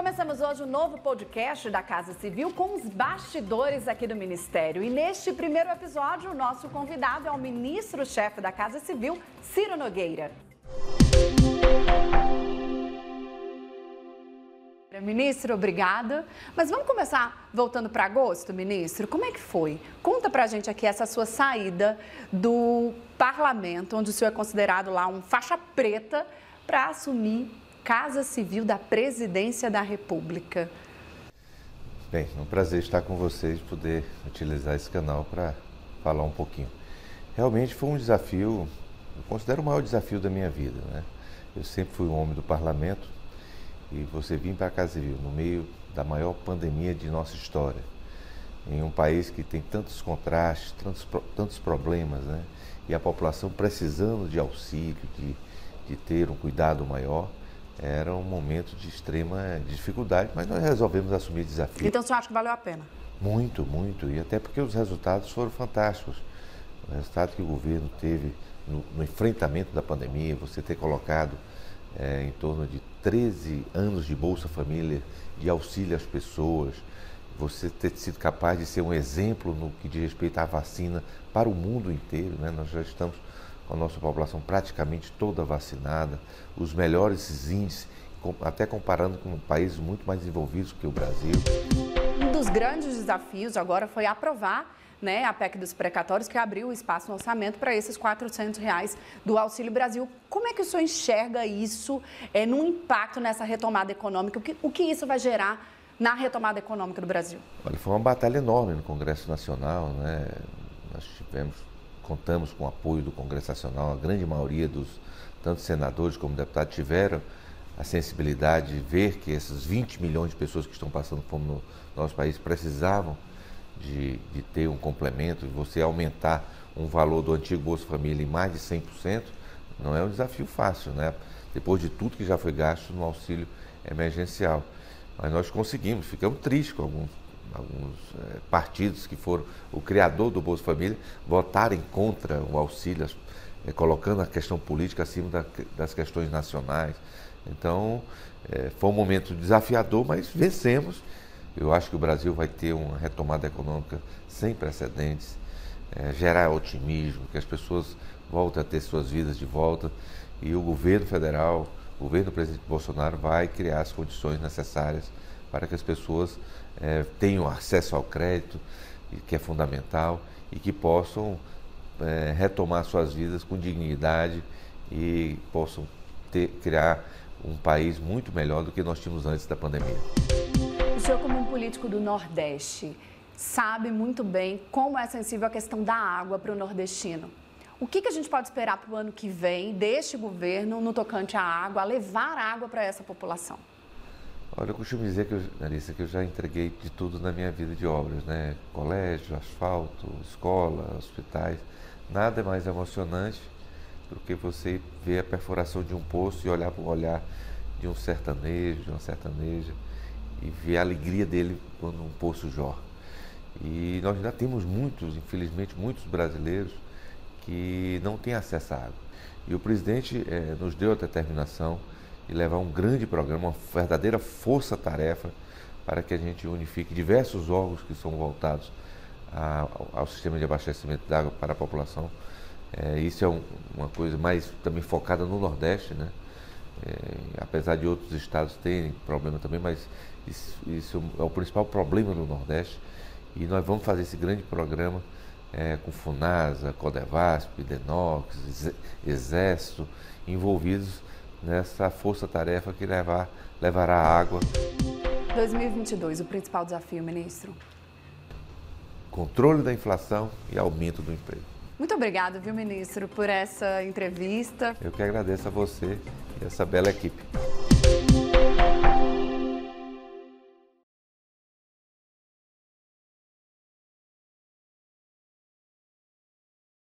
Começamos hoje um novo podcast da Casa Civil com os bastidores aqui do Ministério. E neste primeiro episódio, o nosso convidado é o ministro-chefe da Casa Civil, Ciro Nogueira. Ministro, obrigada. Mas vamos começar voltando para agosto, ministro. Como é que foi? Conta para a gente aqui essa sua saída do parlamento, onde o senhor é considerado lá um faixa preta, para assumir Casa Civil da Presidência da República. Bem, é um prazer estar com vocês, poder utilizar esse canal para falar um pouquinho. Realmente foi um desafio, eu considero o maior desafio da minha vida. Né? Eu sempre fui um homem do parlamento, e você vir para a Casa Civil no meio da maior pandemia de nossa história, em um país que tem tantos contrastes, tantos, tantos problemas, né? e a população precisando de auxílio, de, de ter um cuidado maior, era um momento de extrema dificuldade, mas nós resolvemos assumir desafio. Então, você acha que valeu a pena? Muito, muito, e até porque os resultados foram fantásticos. O resultado que o governo teve no, no enfrentamento da pandemia, você ter colocado é, em torno de 13 anos de Bolsa Família, de auxílio às pessoas, você ter sido capaz de ser um exemplo no que diz respeito à vacina para o mundo inteiro. Né? Nós já estamos a nossa população praticamente toda vacinada, os melhores índices, até comparando com países muito mais desenvolvidos que o Brasil. Um dos grandes desafios agora foi aprovar né, a PEC dos precatórios, que abriu o espaço no orçamento para esses 400 reais do Auxílio Brasil. Como é que o senhor enxerga isso é, no impacto nessa retomada econômica? O que, o que isso vai gerar na retomada econômica do Brasil? Olha, foi uma batalha enorme no Congresso Nacional, né? Nós tivemos, contamos com o apoio do Congresso Nacional, a grande maioria dos, tanto senadores como deputados, tiveram a sensibilidade de ver que esses 20 milhões de pessoas que estão passando fome no nosso país precisavam de, de ter um complemento, de você aumentar um valor do antigo Bolsa Família em mais de 100%, não é um desafio fácil, né? Depois de tudo que já foi gasto no auxílio emergencial. Mas nós conseguimos, ficamos tristes com alguns, alguns é, partidos que foram o criador do Bolsa Família votarem contra o auxílio, é, colocando a questão política acima da, das questões nacionais. Então, é, foi um momento desafiador, mas vencemos eu acho que o Brasil vai ter uma retomada econômica sem precedentes, gerar otimismo, que as pessoas voltem a ter suas vidas de volta e o governo federal, o governo do presidente Bolsonaro vai criar as condições necessárias para que as pessoas é, tenham acesso ao crédito, que é fundamental, e que possam é, retomar suas vidas com dignidade e possam ter, criar um país muito melhor do que nós tínhamos antes da pandemia. O senhor, como um político do Nordeste, sabe muito bem como é sensível a questão da água para o nordestino. O que, que a gente pode esperar para o ano que vem deste governo no tocante à água, a levar água para essa população? Olha, eu costumo dizer que Larissa, que eu já entreguei de tudo na minha vida de obras, né? Colégio, asfalto, escola, hospitais. Nada é mais emocionante do que você ver a perfuração de um poço e olhar para o olhar de um sertanejo, de uma sertaneja e ver a alegria dele quando um poço jorra. E nós ainda temos muitos, infelizmente, muitos brasileiros que não têm acesso à água. E o presidente eh, nos deu a determinação de levar um grande programa, uma verdadeira força-tarefa para que a gente unifique diversos órgãos que são voltados a, ao, sistema de abastecimento de água para a população. É, isso é um, uma coisa mais também focada no Nordeste, né? É, apesar de outros estados terem problema também, mas isso, isso, é o principal problema no Nordeste. E nós vamos fazer esse grande programa é, com FUNASA, Codevasp, Denox, Exército, envolvidos nessa força-tarefa que levar, levará água. 2022, o principal desafio, ministro? Controle da inflação e aumento do emprego. Muito obrigado, viu, ministro, por essa entrevista. Eu que agradeço a você e essa bela equipe.